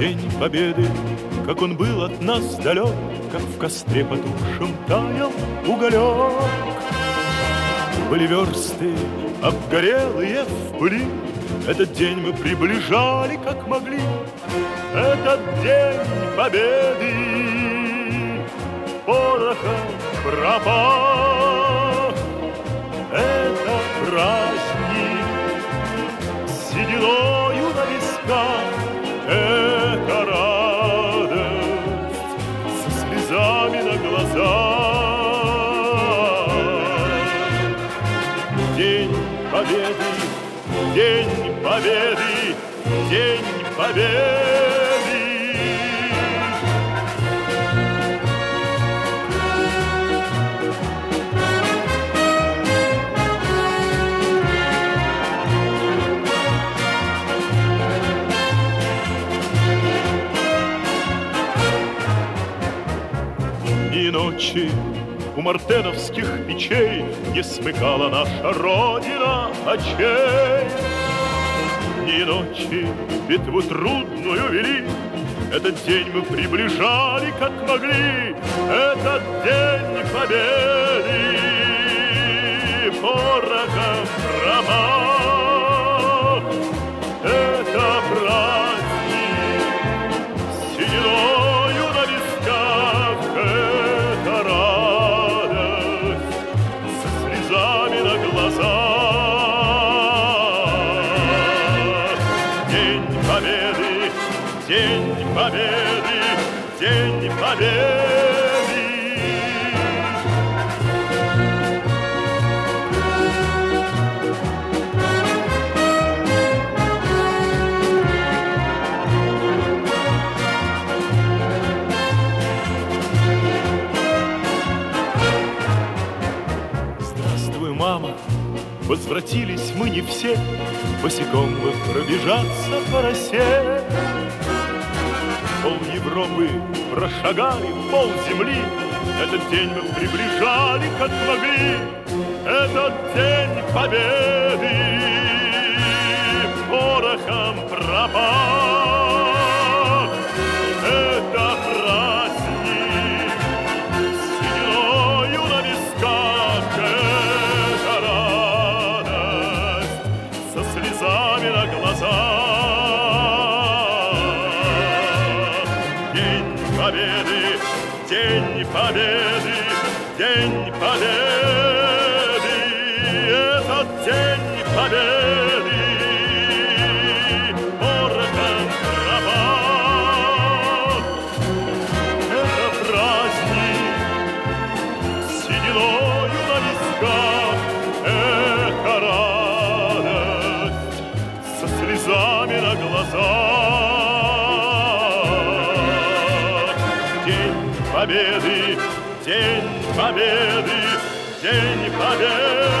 День победы, как он был от нас далек, Как в костре потухшем таял уголек. Были версты обгорелые в пыли, Этот день мы приближали, как могли. Этот день победы порохом пропах. Глазах. День победы, день победы, день победы. И ночи у мартеновских печей Не смыкала наша Родина очей. Ни ночи битву трудную вели, Этот день мы приближали, как могли, Этот день победы победы, день победы. Здравствуй, мама, возвратились мы не все, Босиком бы пробежаться по росе. Пол Европы прошагали, пол земли, Этот день мы приближали, как могли. Этот день победы порохом пропах. Победы, день победы, день победы. Победы, день победы, день победы.